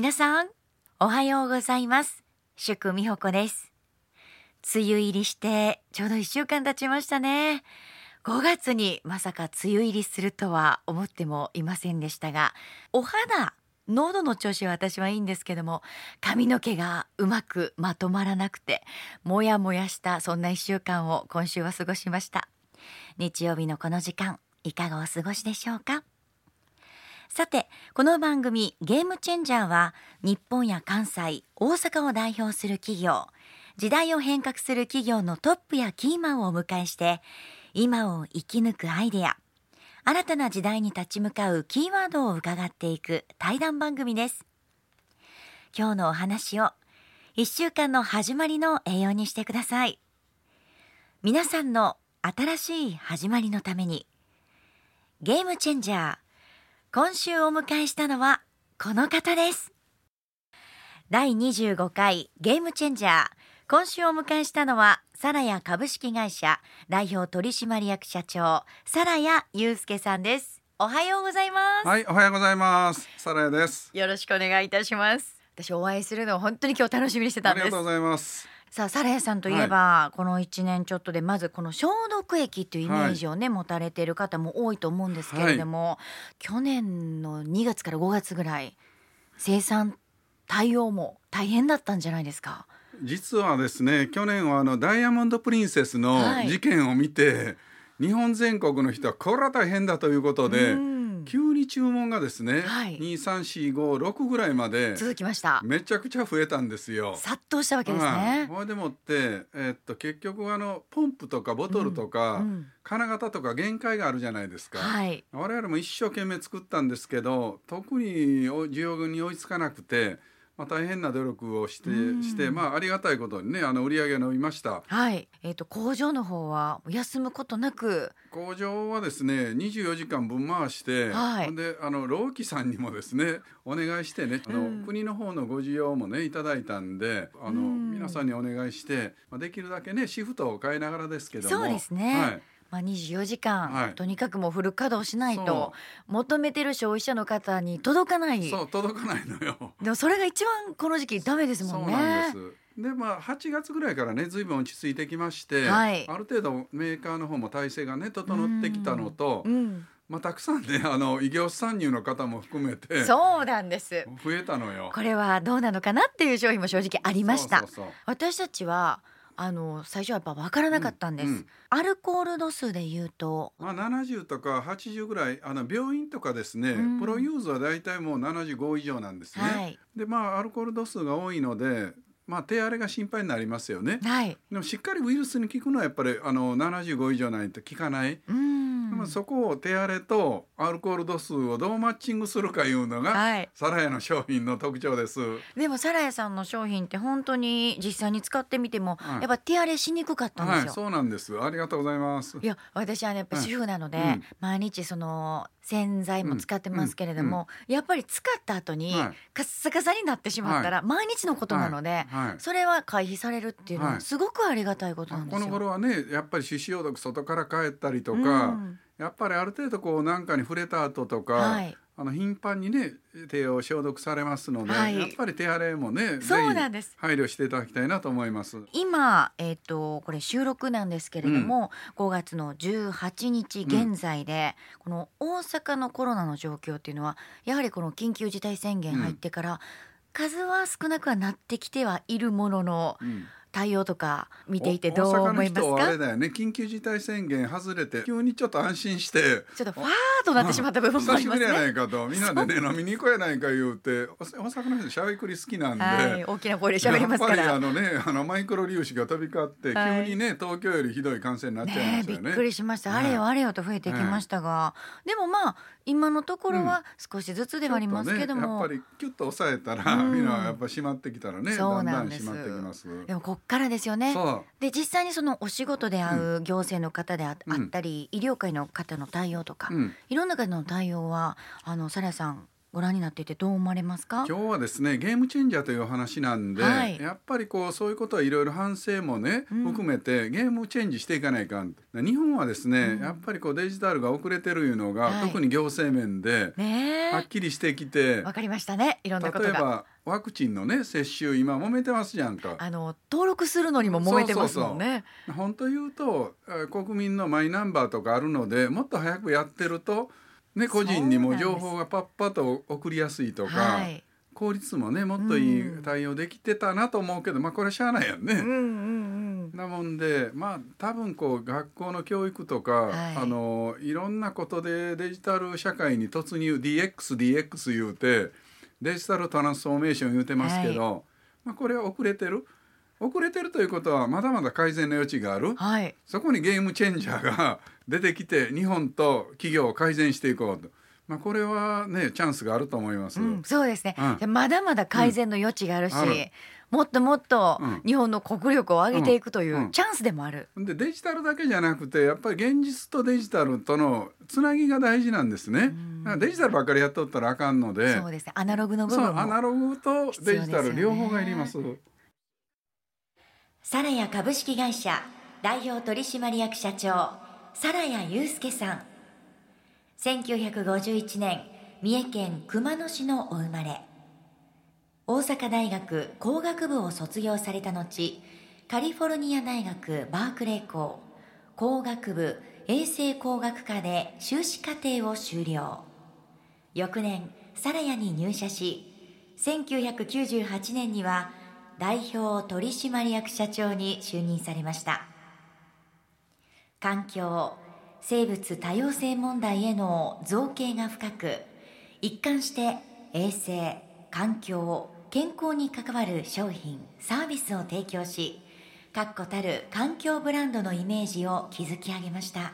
皆さんおはようございます。祝美穂子です。梅雨入りしてちょうど1週間経ちましたね。5月にまさか梅雨入りするとは思ってもいませんでしたがお肌喉の調子は私はいいんですけども髪の毛がうまくまとまらなくてもやもやしたそんな1週間を今週は過ごしました。日曜日のこの時間いかがお過ごしでしょうか？さてこの番組ゲームチェンジャーは日本や関西大阪を代表する企業。時代を変革する企業のトップやキーマンをお迎えして今を生き抜くアイデア新たな時代に立ち向かうキーワードを伺っていく対談番組です。今日のお話を1週間の始まりの栄養にしてください。皆さんの新しい始まりのためにゲームチェンジャー今週お迎えしたのはこの方です第25回ゲームチェンジャー今週お迎えしたのはサラヤ株式会社代表取締役社長サラヤ祐介さんですおはようございますはい、おはようございます。サラヤです。よろしくお願いいたします私お会いするのを本当に今日楽しみにしてたんですありがとうございます。さあサラヤさんといえば、この1年ちょっとでまずこの消毒液というイメージをね、持たれている方も多いと思うんですけれども、去年の2月から5月ぐらい生産対応も大変だったんじゃないですか？実はですね、去年はあのダイヤモンドプリンセスのはい。事件を見て、日本全国の人はこれは大変だということで、うん急に注文がですね、はい二三四五六ぐらいまで続きました。めちゃくちゃ増えたんですよ。殺到したわけですはいね。ほいでもって、えっと結局あのポンプとかボトルとか、うん金型とか限界があるじゃないですか。はい。我々も一生懸命作ったんですけど特にお需要に追いつかなくて、まあ、大変な努力をしてうん。して、まあ、ありがたいことにねあの売り上げが伸びました。はい。えっ、と工場の方は休むことなく、工場はですね24時間分回して、はい。ほんであの労基さんにもですねお願いしてねあの、うん。国の方のご需要もねいただいたんであの、うん。皆さんにお願いして、まあ、できるだけねシフトを変えながらですけども。そうですね。はいまあ24時間、はいとにかくもうフル稼働しないそと求めてる消費者の方に届かない。そう届かないのよ。でもそれが一番この時期ダメですもんね。そうなんです。でまあ8月ぐらいからねずいぶん落ち着いてきまして、はいある程度メーカーの方も体制がね整ってきたのと、うん。まあたくさんね あの異業参入の方も含めてそうなんです。増えたのよ。これはどうなのかなっていう商品も正直ありました。そうそうそう私たちはあの最初はやっぱ分からなかったんです。うんうんアルコール度数で言うと、まあ70とか80ぐらいあの病院とかですね、うんプロユーズはだいたいもう75以上なんですね。はいでまあアルコール度数が多いので。まあ、手荒れが心配になりますよね。はい。でもしっかりウイルスに効くのはやっぱりあの75以上ないと効かない。うん。まあ、そこを手荒れとアルコール度数をどうマッチングするかいうのが、はい。サラヤの商品の特徴です。でもサラヤさんの商品って本当に実際に使ってみても、はいやっぱ手荒れしにくかったんですよ。はい、そうなんです。ありがとうございます。いや私はねやっぱ主婦なので、うん毎日その洗剤も使ってますけれども、やっぱり使った後にはいカッサカサになってしまったら毎日のことなので、はい。それは回避されるっていうのははいすごくありがたいことなんですよ。この頃はね、やっぱり手指消毒外から帰ったりとか、うんやっぱりある程度こうなんかに触れた後とか、はい。あの頻繁にね手を消毒されますので、はい。やっぱり手荒れもね、そうなんです。配慮していただきたいなと思います。今、えっとこれ収録なんですけれども、5月の18日現在で、この大阪のコロナの状況っていうのはやはりこの緊急事態宣言入ってから、数は少なくはなってきてはいるもののうん対応とか見ていておどう思います大阪の人はあかれだよね。緊急事態宣言外れて急にちょっと安心してちょっとファーとなってしまった部分もありやなりますね。いかと。みんなでね飲みに行こうやないか言うてお大阪の人しゃべくり好きなんで、はい、大きな声で喋りますかやっぱりあら。のねあのマイクロ粒子が飛び交って、はい。急にね東京よりひどい感染になっちゃいましたよね。びっくりしました、はいあれよあれよと増えてきましたが、でもまあ今のところは少しずつではありますけども、ちょっとね、やっぱりキュッと抑えたら、うん。みんなやっぱ閉まってきたらねそうなんです。ん閉まってきます。でもこっからですよね。で実際にそのお仕事で会う行政の方であ,、うん。ったり医療界の方の対応とか、うん、いろんな方の対応はあのサラさんご覧になっていてどう思われますか？今日はですねゲームチェンジャーというお話なんで、はい。やっぱりこうそういうことはいろいろ反省もね、うん。含めてゲームチェンジしていかないかん。日本はですね、うん。やっぱりこうデジタルが遅れてるいうのが、はい。特に行政面でねはっきりしてきてえわかりましたね。いろんなことが。例えばワクチンのね接種今揉めてますじゃんか。あの登録するのにも揉めてますもんね。本当言うとえー国民のマイナンバーとかあるのでもっと早くやってると、ね、個人にも情報がパッパと送りやすいとか、はい。効率もねもっというん。い対応できてたなと思うけど、まあこれはしゃあないやんね。うんうんうん。なもんでまあ多分こう学校の教育とか、はい。あのいろんなことでデジタル社会に突入 DXDX 言うてデジタルトランスフォーメーション言うてますけど、まあ、これは遅れてる。遅れてるということはまだまだ改善の余地がある。はい。そこにゲームチェンジャーが出てきて日本と企業を改善していこうと、まあ、これはねチャンスがあると思います。うん、そうですね、うん。でまだまだ改善の余地があるし、ある。もっともっとうん。日本の国力を上げていくというんううん。チャンスでもある、でデジタルだけじゃなくてやっぱり現実とデジタルとのつなぎが大事なんですね。デジタルばっかりやっとったらあかんので。そうですね。アナログの部分もそうアナログとデジタル両方がいります。サラヤ株式会社代表取締役社長サラヤ祐介さん。1951年三重県熊野市のお生まれ。大阪大学工学部を卒業された後カリフォルニア大学バークレー校。工学部衛生工学科で修士課程を修了。翌年サラヤに入社し1998年には代表取締役社長に就任されました。環境生物多様性問題への造形が深く一貫して衛生環境健康に関わる商品サービスを提供し確固たる環境ブランドのイメージを築き上げました。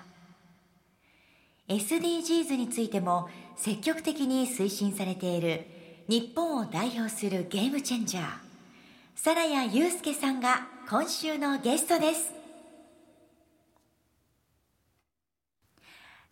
SDGs についても積極的に推進されている日本を代表するゲームチェンジャーサラヤ祐介さんが今週のゲストです。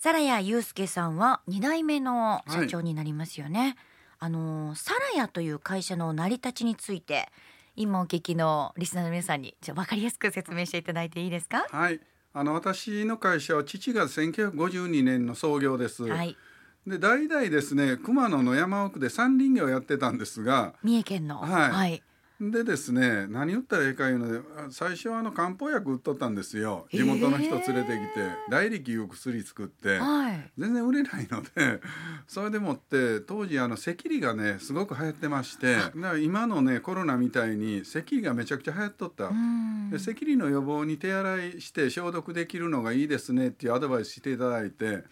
サラヤ祐介さんは2代目の社長になりますよね、あのサラヤという会社の成り立ちについて今お聞きのリスナーの皆さんにじゃあ分かりやすく説明していただいていいですか？はい。あの私の会社は父が1952年の創業です。はい。で代々ですね熊野の山奥で山林業をやってたんですが三重県の。はい。はい、でですね何売ったらええかいうのであ最初はあの漢方薬売っとったんですよ。地元の人連れてきて、大力いう薬作って。はい。全然売れないのでそれでもって当時あの赤痢がねすごく流行ってましてだから今のねコロナみたいに赤痢がめちゃくちゃ流行っとった。うん。で赤痢の予防に手洗いして消毒できるのがいいですねっていうアドバイスしていただいて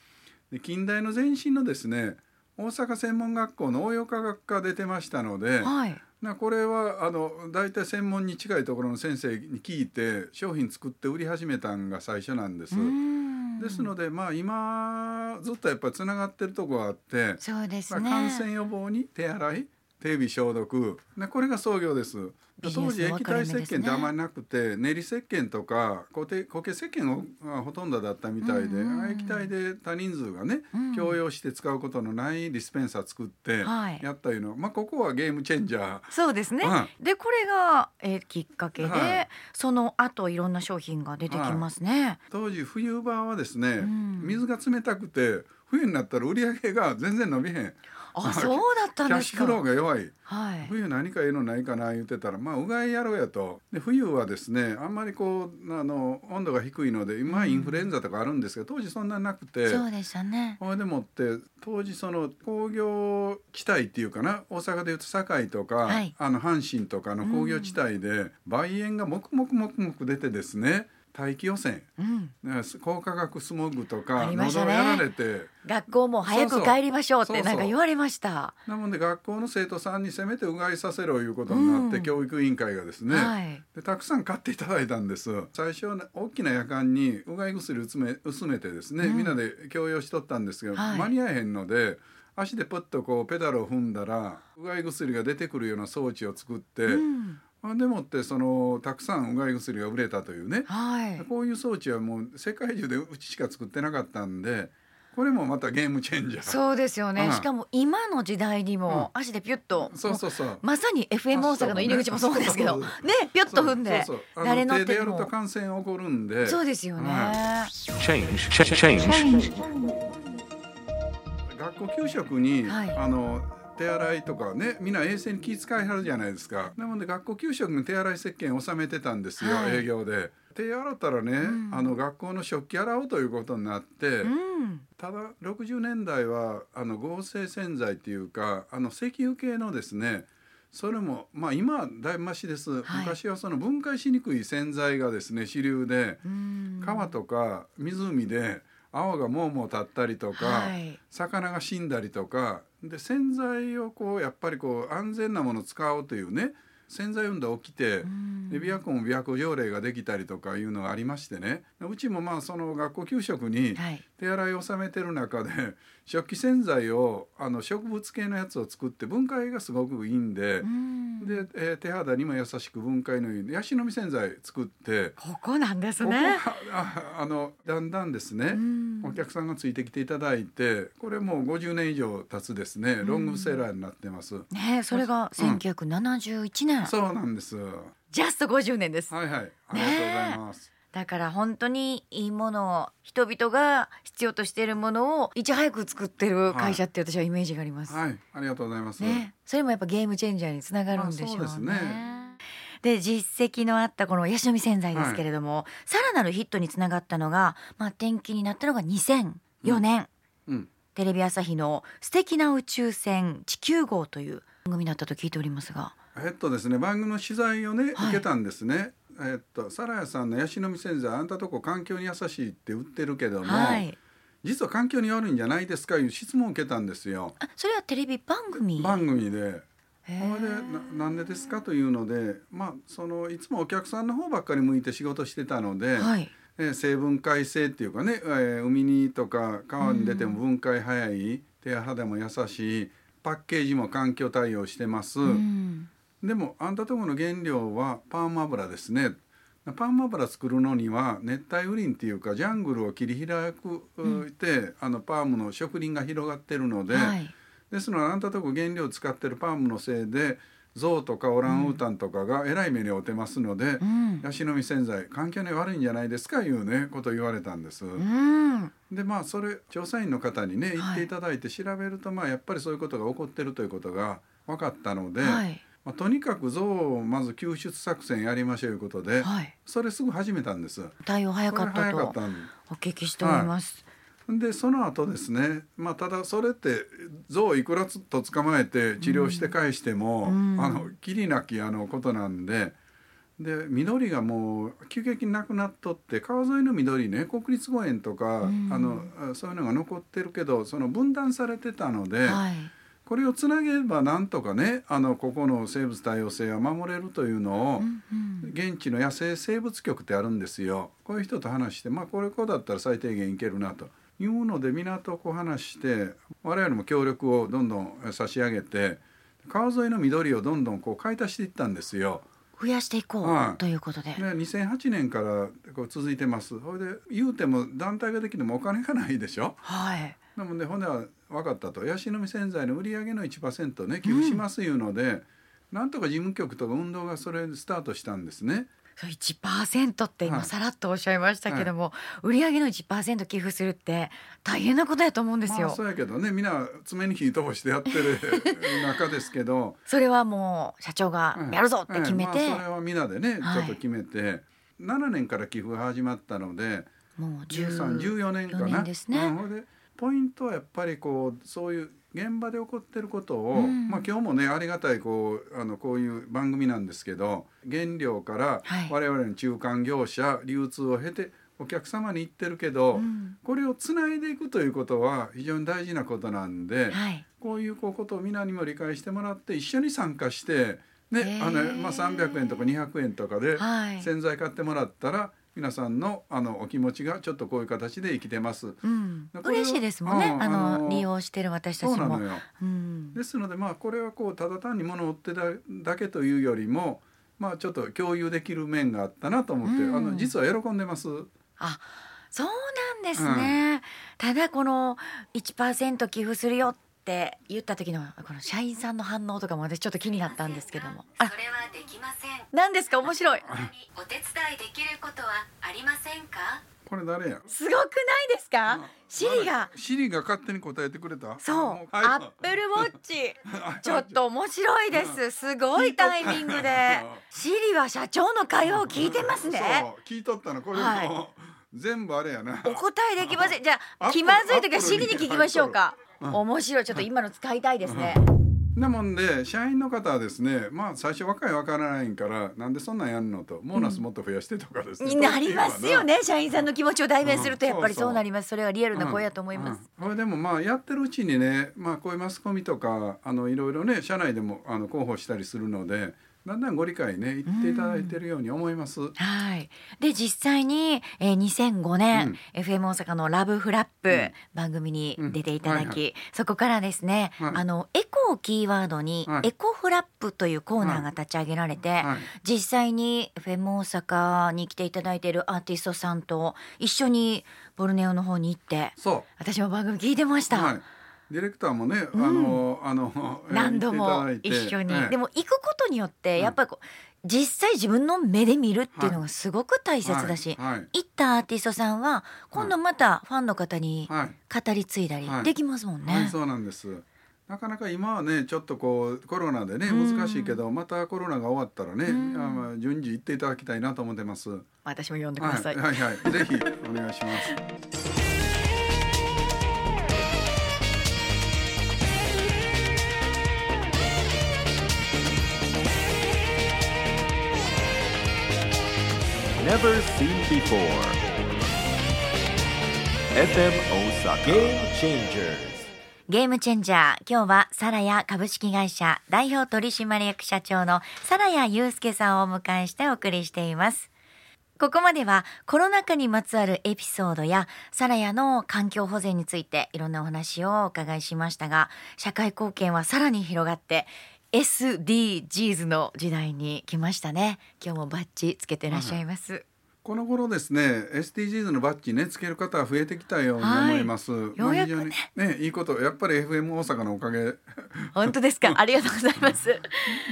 で近代の前身のですね大阪専門学校の応用科学科出てましたのではいなこれはあの大体専門に近いところの先生に聞いて商品作って売り始めたんが最初なんです。うんですのでまあ今ずっとやっぱりつながってるとこがあって、そうですまあ、ね感染予防に手洗い手指消毒。ねこれが創業です。当時液体石鹸ってあまりなくて練り石鹸とか固形石鹸がほとんどだったみたいで、うん。うん液体で多人数がね、うん。共用して使うことのないディスペンサー作ってはい。やったいうの、まあここはゲームチェンジャー。そうですね、はでこれが、えーきっかけで、はい。その後いろんな商品が出てきますね、当時冬場はですね、ん。水が冷たくて冬になったら売り上げが全然伸びへん。あそうだったんキャッですかシュフローが弱い。はい。冬何かいいのないかな言ってたらまあうがいやろうやと。で冬はですねあんまりこうあの温度が低いので今インフルエンザとかあるんですけど当時そんななくて。そうでしたね。ほいでもって当時その工業地帯っていうかな大阪でいうと堺とか、はい。あの阪神とかの工業地帯で梅煙がもくもくもくもく出てですね大気汚染。うん。ね高化学スモッグとあかね。喉をやられて。学校も早く帰りましょうってなんか言われました。なので学校の生徒さんにせめてうがいさせろいうことになって、うん。教育委員会がですね、はい。でたくさん買っていただいたんです。最初大きな夜間にうがい薬薄め薄めてですね、うん。みんなで共用しとったんですけど、はい。間に合えへんので足でプッとこうペダルを踏んだらうがい薬が出てくるような装置を作って、うん。まあでもってそのたくさんうがい薬が売れたというね、はい。こういう装置はもう世界中でうちしか作ってなかったんでここれもまたゲームチェンジャー。そうですよね、うん。しかも今の時代にも足でピュッと、そうそうそう。まさに FM 大阪の入り口もそうですけどねピュッと踏んでそうそうそう。あ誰の手でやる乗っててもと感染起こるんで。そうですよね、は Change. 学校給食に、はい。あの手洗いとかねみんな衛生に気遣いはるじゃないですか。なので学校給食に手洗い石鹸を納めてたんですよ、はい。営業で。手洗ったらね、ん。あの学校の食器洗おうということになって、うん。ただ60年代はあの合成洗剤っていうかあの石油系のですねそれもまあ今はだいぶマシです、はい。昔はその分解しにくい洗剤がですね主流で、うん。川とか湖で泡がもうもう立ったりとか、はい。魚が死んだりとかで洗剤をこうやっぱりこう安全なものを使おうというね洗剤運動起きて、琵琶湖も琵琶湖条例ができたりとかいうのがありましてね。うちもまあその学校給食にはい。手洗いを収めてる中で食器洗剤をあの植物系のやつを作って分解がすごくいいんでう、ん。で、えー手肌にも優しく分解のいいヤシの実洗剤作って。ここなんですここねがああのだんだんですね、うん。お客さんがついてきていただいてこれもう50年以上経つですねロングセラーになってます、ねそれがうん。1971年、そうなんです。はジャスト50年です。いはい。ありがとうございます、だから本当にいいものを人々が必要としているものをいち早く作ってる会社って私はイメージがあります。はい。ありがとうございます、ね、それもやっぱゲームチェンジャーにつながるんでしょうね。まあね。で実績のあったこのヤシの実洗剤ですけれども、さらなるヒットにつながったのが、まあ、転機になったのが2004年、うん。テレビ朝日の「素敵な宇宙船地球号」という番組だったと聞いておりますが。えっとですね番組の取材をね、はい。受けたんですねえっとサラヤさんのヤシの実洗剤あんたとこ環境に優しいって売ってるけども、はい、実は環境に悪いんじゃないですかいう質問を受けたんですよ。あそれはテレビ番組？番組で。へそれでーななんでですかというので、まあ、そのいつもお客さんの方ばっかり向いて仕事してたので、はい。えー生分解性っていうかね、えー海にとか川に出ても分解早い、手肌も優しいパッケージも環境対応してます、うんでもあんたとこの原料はパーム油ですね。パーム油作るのには熱帯雨林っていうかジャングルを切り開くて、あのパームの植林が広がってるので、はい。ですのであんたとこ原料使ってるパームのせいで象とかオランウータンとかがえらい目に遭ってますので、うん。ヤシの実洗剤環境に悪いんじゃないですかいうねことを言われたんです。うん。でまあそれ調査員の方にね言はい。っていただいて調べると、まあやっぱりそういうことが起こってるということが分かったので、はいまあ、とにかく象をまず救出作戦やりましょういうことで、はいそれすぐ始めたんです。対応早かったとお聞きしております。でその後ですね、まあ、ただそれって象をいくらつと捕まえて治療して返しても、うんあのきりなきあのことなんでで緑がもう急激になくなっとって川沿いの緑ね国立公園とか、うんあのあそういうのが残ってるけどその分断されてたので、はい。これをつなげばなんとかねあのここの生物多様性は守れるというのを、現地の野生生物局ってあるんですよこういう人と話してまあこれこうだったら最低限いけるなというので港をこう話して我々も協力をどんどん差し上げて川沿いの緑をどんどんこう買い足していったんですよ。増やしていこはいうということで。で2008年からこう続いてますそれで言うても団体ができてもお金がないでしょはい。なのでほんでは分かったと。ヤシの実洗剤の売り上げの1%ね寄付しますいうので、なんとか事務局とか運動がそれでスタートしたんですね。そう1%って今はい。さらっとおっしゃいましたけども、売上の1%寄付するって大変なことやと思うんですよ。まあ、そうやけどねみんな爪に火通してやってる中ですけど。それはもう社長がやるぞって決めて、はいまあ、それは皆でねはい。ちょっと決めて、7年から寄付が始まったのでもう1314年か14な。年ですね。うんポイントはやっぱりこうそういう現場で起こってることを、うんまあ、今日もねありがたいこうあのこういう番組なんですけど原料からはい我々の中間業者流通を経てお客様に行ってるけど、うんこれをつないでいくということは非常に大事なことなんで、はい。こういうこうことを皆にも理解してもらって一緒に参加して、ねあのまあ、300円とか200円とかではい。洗剤買ってもらったら皆さんのあのお気持ちがちょっとこういう形で生きてます。うん嬉しいですもんね。うんあのあの利用してる私たちも。そうなのようん。ですのでまあこれはこうただ単に物を売ってただけというよりもまあちょっと共有できる面があったなと思って、うんあの実は喜んでます。あ、そうなんなんですね、ただこの1%寄付するよって言った時のこの社員さんの反応とかも私ちょっと気になったんですけども。あそれはできません。何ですか？面白い。お手伝いできることはありませんか？これ誰や？すごくないですか？シリが。シリが勝手に答えてくれた？そう。もアップルウォッチ。ちょっと面白いです。すごいタイミングで。シリは社長の会話を聞いてますね。そう。聞いとったの。これも、は全部あれやな。お答えできません。じゃあ気まずい時はシリに聞きましょうか。うん面白い。ちょっと今の使いたいですね。なもん。で社員の方はですねまあ最初若いわからないんからなんでそんなんやんのとボーナスもっと増やしてとかですね、になりますよね。社員さんの気持ちを代弁するとうん。やっぱりそうなります。それはリアルな声やと思います、うん。これでもまあやってるうちにね、まあ、こういうマスコミとかあのいろいろね社内でもあの広報したりするのでだんだんご理解ね言っていただいてるように思います。はい。で実際に、えー、2005年、FM 大阪のラブフラップ、うん。番組に出ていただき、そこからですね、はい。あのエコをキーワードに、はい。エコフラップというコーナーが立ち上げられて、はい。実際に FM 大阪に来ていただいているアーティストさんと一緒にボルネオの方に行って、そ私も番組聞いてました。う、はい、ディレクターもね、あのあのえー何度も一緒に、ええ。でも行くことによってやっぱりこう、実際自分の目で見るっていうのがすごく大切だし、はい。はい。行ったアーティストさんは今度またファンの方にはい。語り継いだりはい。できますもんね。はい、そうなんです。なかなか今はねちょっとこうコロナでねうん。難しいけど、またコロナが終わったらね、うん。あまあ順次行っていただきたいなと思ってます。は私も呼んでいください。はいはい。ぜひお願いします。Never seen before. FM Osaka. Game Changers. ゲームチェンジャー今日はサラヤ株式会社代表取締役社長のサラヤ祐介さんをお迎えしてお送りしています。ここまではコロナ禍にまつわるエピソードやサラヤの環境保全についていろんなお話をお伺いしましたが社会貢献はさらに広がって SDGs の時代に来ましたね。今日もバッジつけてらっしゃいます、この頃ですね SDGs のバッジねつける方は増えてきたように思います。はい。まあようやくね。非常にねいいことやっぱり FM 大阪のおかげ。本当ですか？ありがとうございます。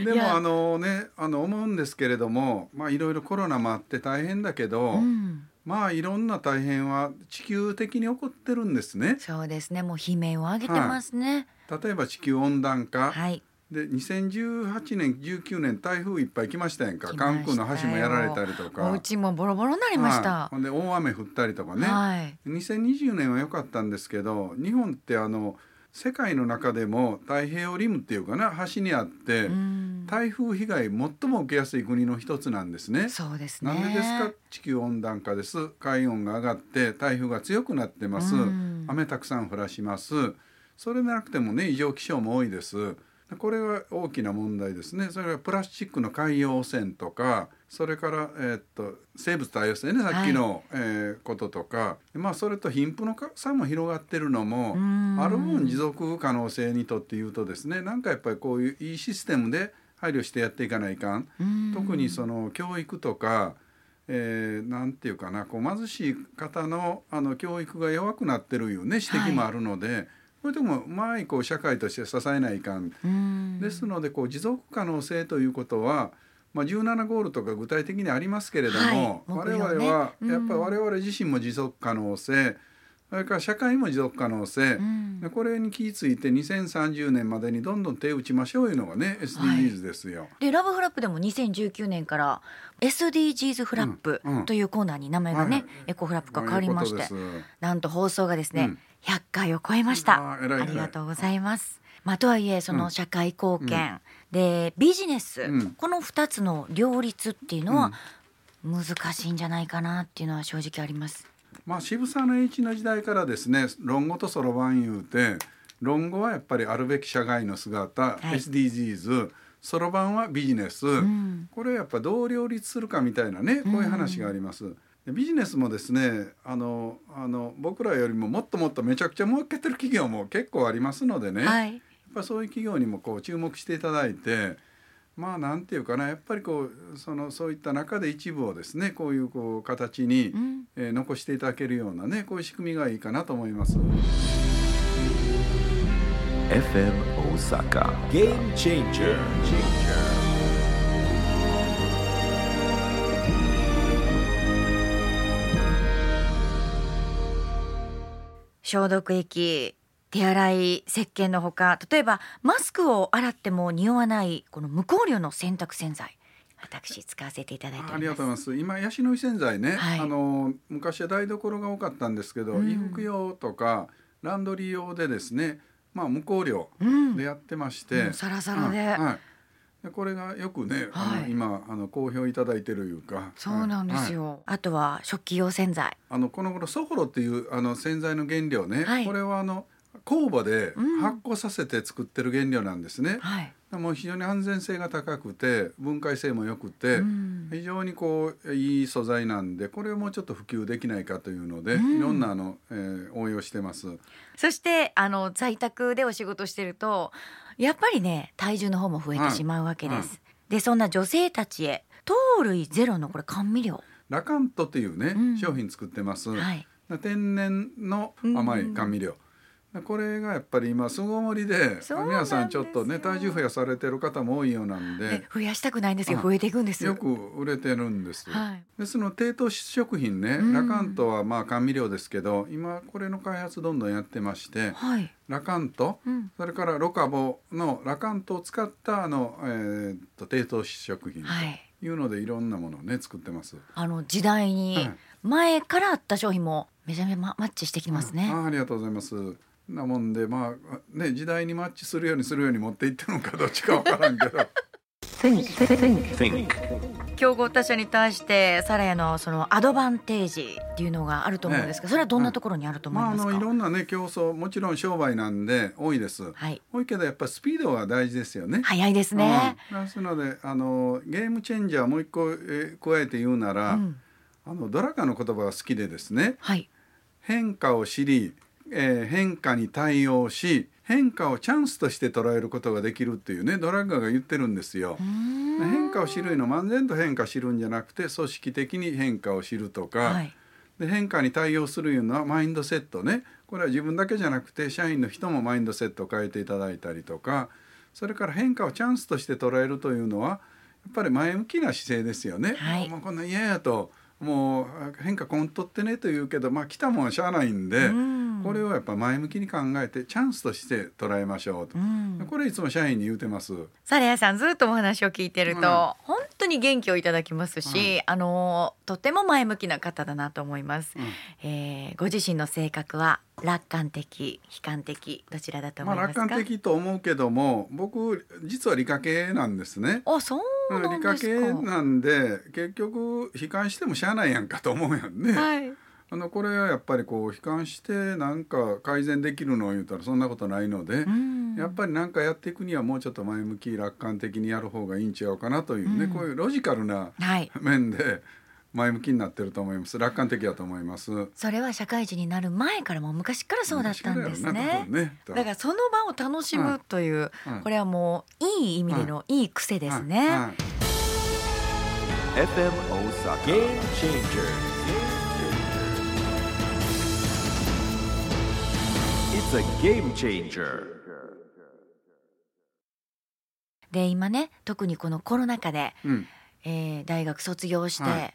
でもあのねあの思うんですけれどもまあいろいろコロナもあって大変だけど、うん。まあいろんな大変は地球的に起こってるんですね。そうですね。もう悲鳴を上げてますね。例えば地球温暖化、はいで2018年19年台風いっぱい来ましたやんか。関空の橋もやられたりとか。お家もボロボロになりました、はい。ほんで大雨降ったりとかね、はい。2020年は良かったんですけど日本ってあの世界の中でも太平洋リムっていうかな橋にあって、うん。台風被害最も受けやすい国の一つなんですね。そうですね。なんでですか？地球温暖化です。海温が上がって台風が強くなってます、うん。雨たくさん降らします。それでなくてもね異常気象も多いですこれが大きな問題ですね。それからプラスチックの海洋汚染とかそれから、えーっと生物多様性ね。さっきの、えーこととか。まあそれと貧富の格差も広がってるのもうん。ある分持続可能性にとって言うとですねなんかやっぱりこういういいシステムで配慮してやっていかないかん。うん。特にその教育とか、えーなんていうかなこう貧しい方のあの教育が弱くなってるいうね。指摘もあるので、これでもうまいこう社会として支えないかん。うん。ですのでこう持続可能性ということは、まあ、17ゴールとか具体的にありますけれども、はい我々はうんやっぱり我々自身も持続可能性それから社会も持続可能性、ん。でこれに気付いて2030年までにどんどん手を打ちましょういうのがね SDGs ですよ。でラブフラップでも2019年から SDGs フラップうんうん。というコーナーに名前がね、はい。エコフラップが変わりましてなんと放送がですね、うん。100回を超えました。ありがとうございます。まあとはいえその社会貢献、でビジネス、うん。この2つの両立っていうのは難しいんじゃないかなっていうのは正直ありますまあ渋沢の栄一の時代からですね論語とそろばん言うて論語はやっぱりあるべき社会の姿、はい。SDGs そろばんはビジネス、ん。これやっぱどう両立するかみたいなねこういう話があります。でビジネスもですねあのあの僕らよりももっともっとめちゃくちゃ儲けてる企業も結構ありますのでね、やっはいぱそういう企業にもこう注目していただいてまあなんていうかなやっぱりこうそのそういった中で一部をですねこういうこう形に、うんえー残していただけるようなねこういう仕組みがいいかなと思います。FM Osaka. Game changer. changer. 消毒液手洗い石鹸のほか例えばマスクを洗っても匂わないこの無香料の洗濯洗剤私使わせていただいてありがとうございます。今ヤシの実洗剤ね、はい。あの昔は台所が多かったんですけど、うん。衣服用とかランドリー用でですね、まあ無香料うん。でやってまして、もうサラサラで。はいはい。でこれがよくね、あはい。の今あの好評いただいてるいうか、そうなんですはいよ、あとは食器用洗剤。あのこの頃ソホロっていうあの洗剤の原料ね、はい。これはあの酵母でうん。発酵させて作ってる原料なんですね。はい、もう非常に安全性が高くて分解性も良くて、うん。非常にこういい素材なんでこれをもうちょっと普及できないかというので、うん。いろんなあの、えー応用してます。そしてあの在宅でお仕事してるとやっぱりね体重の方も増えてしまうわけです、はい。でそんな女性たちへ糖類ゼロのこれ甘味料。ラカントっていうね、うん。商品作ってます。はい。天然の甘い甘味料。これがやっぱり今巣ごもりで皆さんちょっとね体重増やされてる方も多いようなんでで増やしたくないんですけどあ増えていくんです。よく売れてるんです。はい。でその低糖質食品ね、うん。ラカントはまあ甘味料ですけど今これの開発どんどんやってましてはい、ラカントうん、それからロカボのラカントを使ったあの、えーっと低糖質食品はい。というのでいろんなものをね作ってます。あの時代にはい。前からあった商品もめちゃめちゃママッチしてきてますね、あありがとうございます。なもんでまあね時代にマッチするようにするように持っていってるのかどっちかわからんけど。Think. 競合他社に対してサラヤのそのアドバンテージっていうのがあると思うんですが、それはどんなところにあると思いまああますか、のいろんなね競争もちろん商売なんで多いです。はい多いけどやっぱスピードが大事ですよね。早いですね、うん。ですのであのゲームチェンジャーもう一個、えー加えて言うなら、うん。あのドラカの言葉が好きでですね。はい。変化を知り、えー変化に対応し変化をチャンスとして捉えることができるっていうねドラッガーが言ってるんですよ。変化を知るのは漫然と変化知るんじゃなくて組織的に変化を知るとか、はい。で変化に対応するいうのはマインドセットね。これは自分だけじゃなくて社員の人もマインドセットを変えていただいたりとかそれから変化をチャンスとして捉えるというのはやっぱり前向きな姿勢ですよね。はい。もうこんなん嫌やともう変化こんとってねと言うけどまあ来たもんはしゃあないんで、うんこれをやっぱ前向きに考えてチャンスとして捉えましょうと、うん。これいつも社員に言うてます。サラヤさんずっとお話を聞いてると、うん。本当に元気をいただきますし、うん。あのとても前向きな方だなと思います、うん。えーご自身の性格は楽観的悲観的どちらだと思まあいますか、楽観的と思うけども僕実は理科系なんですね。あそう理科系なんで結局悲観してもしゃあないやんかと思うやんね。はいあのこれはやっぱりこう悲観してなんか改善できるのを言うたらそんなことないので、うん。やっぱりなんかやっていくにはもうちょっと前向き楽観的にやる方がいいん違うかなというね、うん。こういうロジカルなはい。面で前向きになってると思います。楽観的だと思います。それは社会人になる前からもう昔からそうだったんですね。ねだからその場を楽しむという、はいこれはもういい意味でのいい癖ですね、はい。はい FM Osaka. Game It's a game changer. で今ね特にこのコロナ禍で、うん。えー大学卒業して、はい。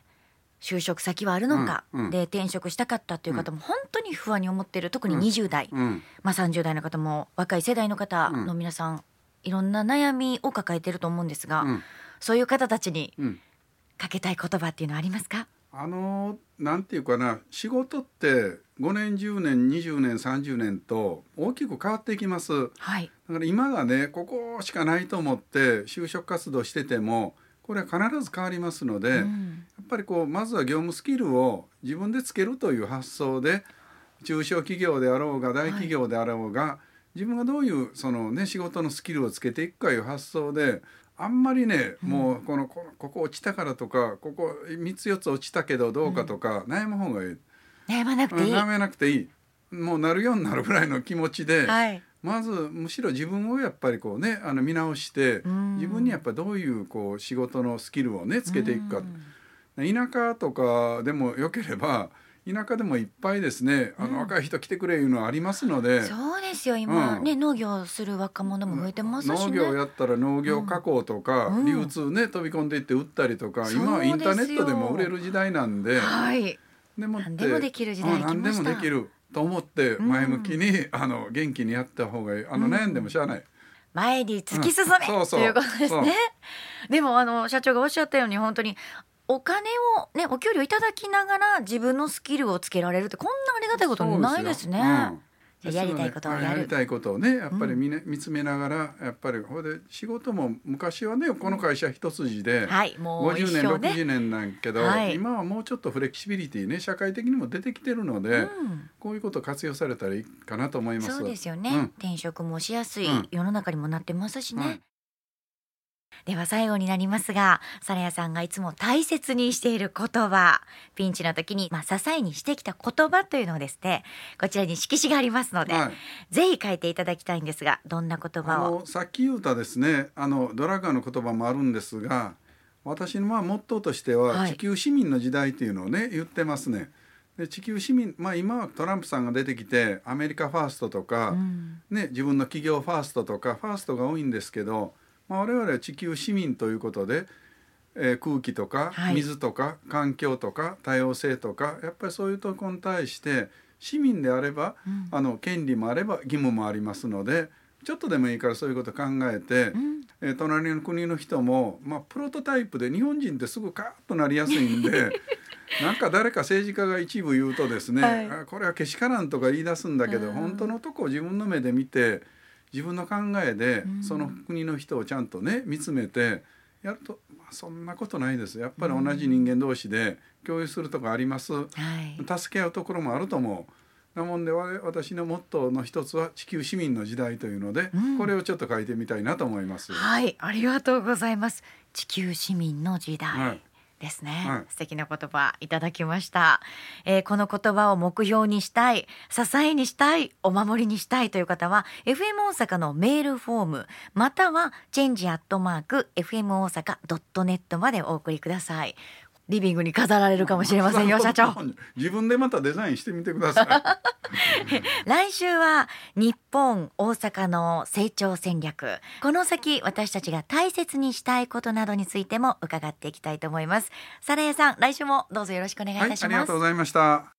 就職先はあるのか、うんうん。で転職したかったという方も本当に不安に思っている特にうん。20代、うん。まあ、30代の方も若い世代の方の皆さん、いろんな悩みを抱えていると思うんですが、うん。そういう方たちにうん。かけたい言葉っていうのはありますか？あのなんていうかな仕事って5年10年20年30年と大きく変わっていきます。だはい、から今がねここしかないと思って就職活動しててもこれは必ず変わりますので、やっうんぱりこうまずは業務スキルを自分でつけるという発想で中小企業であろうが大企業であろうが、自分がどういうその、ね、仕事のスキルをつけていくかいう発想であんまりね、もうこのこここ落ちたからとかここ3つ4つ落ちたけどどうかとか、悩む方がいい。悩まなくていい、悩めなくていい。もうなるようになるぐらいの気持ちで、はい。まずむしろ自分をやっぱりこうねあの見直してん。自分にやっぱどういうこう仕事のスキルをねつけていくか。田舎とかでもよければ田舎でもいっぱいですね。あの若い人来てくれいうのはありますので。そうですよ今、うん。ね農業する若者も増えてますしね。農業やったら農業加工とか、うん。流通ね飛び込んでいって売ったりとか、今はインターネットでも売れる時代なんで、はいでも何でもできる時代うん何で来ました。もできると思って前向きに、あの元気にやった方がいい。あの悩んでもしゃあない、前に突き進め、うん。そうそう。ということですね。でもあの社長がおっしゃったように本当にお金をねお給料いただきながら自分のスキルをつけられるってこんなありがたいことないですね。やりたいことをやりたいことをねやっぱり見,、ね見つめながらやっぱりほいで仕事も昔はねこの会社一筋で、はいもう一50年生ね。60年なんけど、はい。今はもうちょっとフレキシビリティね社会的にも出てきてるので、うん。こういうこと活用されたらいいかなと思います。そうですよね、うん。転職もしやすいうん。世の中にもなってますしね。はいでは最後になりますがサラヤさんがいつも大切にしている言葉ピンチの時に、まあ、支えにしてきた言葉というのをですねこちらに色紙がありますので、はい。ぜひ書いていただきたいんですがどんな言あ葉を？のさっき言うたですねあのドラッガーの言葉もあるんですが私のまあモットーとしては、はい。地球市民の時代というのをね言ってますね。で地球市民まあ今はトランプさんが出てきてアメリカファーストとか、うん。ね、自分の企業ファーストとかファーストが多いんですけど、まあ、我々は地球市民ということで、えー空気とかはい。水とか環境とか多様性とかやっぱりそういうところに対して市民であれば、うん。あの権利もあれば義務もありますのでちょっとでもいいからそういうことを考えて、うん。えー隣の国の人も、まあ、プロトタイプで日本人ってすぐカーッとなりやすいんで なんか誰か政治家が一部言うとですね、はい。あこれはけしからんとか言い出すんだけど、うん。本当のとこを自分の目で見て自分の考えで、うん。その国の人をちゃんとね見つめてやると、まあ、そんなことないです。やっぱり同じ人間同士で共有するとこあります、はい。助け合うところもあると思う。なもんで我私のモットーの一つは地球市民の時代というので、うん。これをちょっと書いてみたいなと思います。はいありがとうございます。地球市民の時代、はいですね、はい素敵な言葉いただきました、えーこの言葉を目標にしたい支えにしたいお守りにしたいという方は FM 大阪のメールフォームまたはチェンジアットマーク FM 大阪ドットネットまでお送りくださいリビングに飾られるかもしれませんよ 社長自分でまたデザインしてみてください。来週は日本大阪の成長戦略この先私たちが大切にしたいことなどについても伺っていきたいと思いますサラヤさん来週もどうぞよろしくお願いいはい、たします、ありがとうございました。